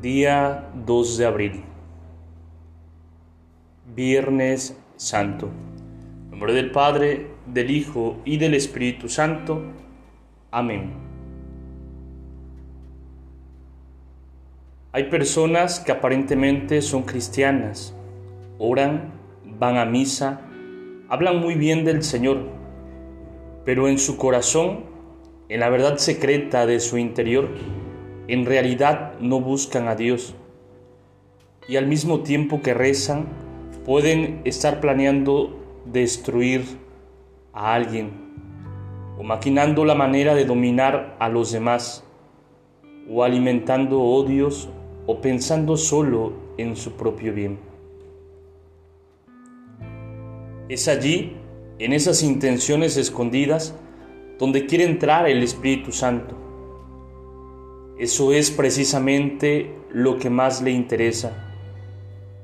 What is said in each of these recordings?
Día 2 de abril. Viernes Santo. En nombre del Padre, del Hijo y del Espíritu Santo. Amén. Hay personas que aparentemente son cristianas, oran, van a misa, hablan muy bien del Señor, pero en su corazón, en la verdad secreta de su interior, en realidad no buscan a Dios. Y al mismo tiempo que rezan, pueden estar planeando destruir a alguien o maquinando la manera de dominar a los demás o alimentando odios o pensando solo en su propio bien. Es allí, en esas intenciones escondidas, donde quiere entrar el Espíritu Santo eso es precisamente lo que más le interesa,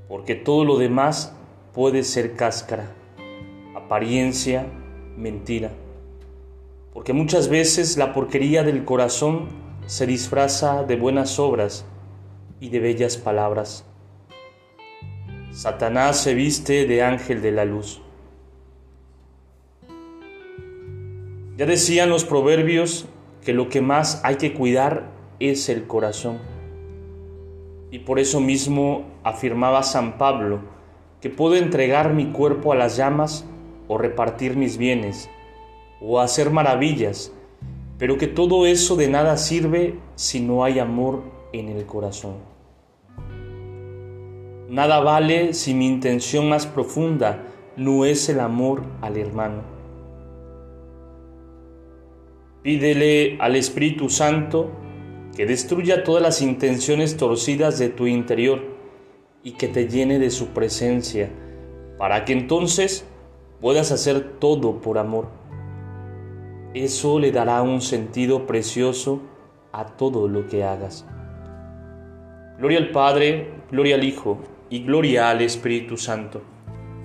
porque todo lo demás puede ser cáscara, apariencia, mentira. Porque muchas veces la porquería del corazón se disfraza de buenas obras y de bellas palabras. Satanás se viste de ángel de la luz. Ya decían los proverbios que lo que más hay que cuidar es el corazón. Y por eso mismo afirmaba San Pablo que puedo entregar mi cuerpo a las llamas o repartir mis bienes o hacer maravillas, pero que todo eso de nada sirve si no hay amor en el corazón. Nada vale si mi intención más profunda no es el amor al hermano. Pídele al Espíritu Santo que destruya todas las intenciones torcidas de tu interior y que te llene de su presencia, para que entonces puedas hacer todo por amor. Eso le dará un sentido precioso a todo lo que hagas. Gloria al Padre, gloria al Hijo y gloria al Espíritu Santo,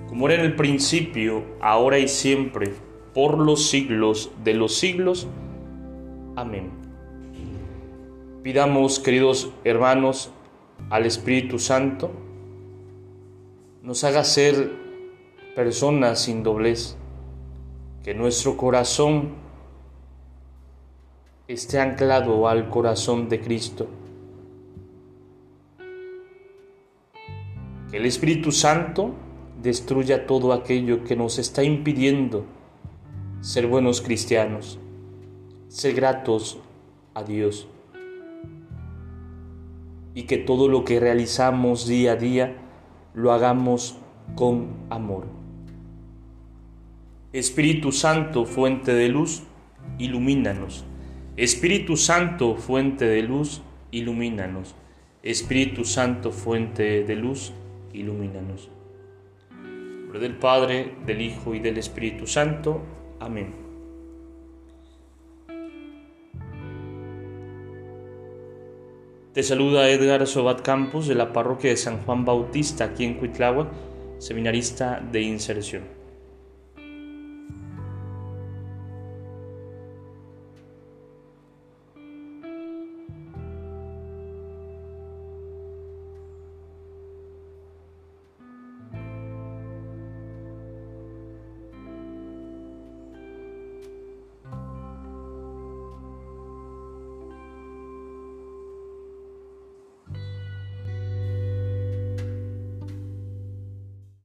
como era en el principio, ahora y siempre, por los siglos de los siglos. Amén. Pidamos, queridos hermanos, al Espíritu Santo, nos haga ser personas sin doblez, que nuestro corazón esté anclado al corazón de Cristo. Que el Espíritu Santo destruya todo aquello que nos está impidiendo ser buenos cristianos, ser gratos a Dios y que todo lo que realizamos día a día lo hagamos con amor. Espíritu Santo, fuente de luz, ilumínanos. Espíritu Santo, fuente de luz, ilumínanos. Espíritu Santo, fuente de luz, ilumínanos. Nombre del Padre, del Hijo y del Espíritu Santo. Amén. Te saluda Edgar Sobat Campos de la parroquia de San Juan Bautista aquí en Cuitláhuac, seminarista de inserción.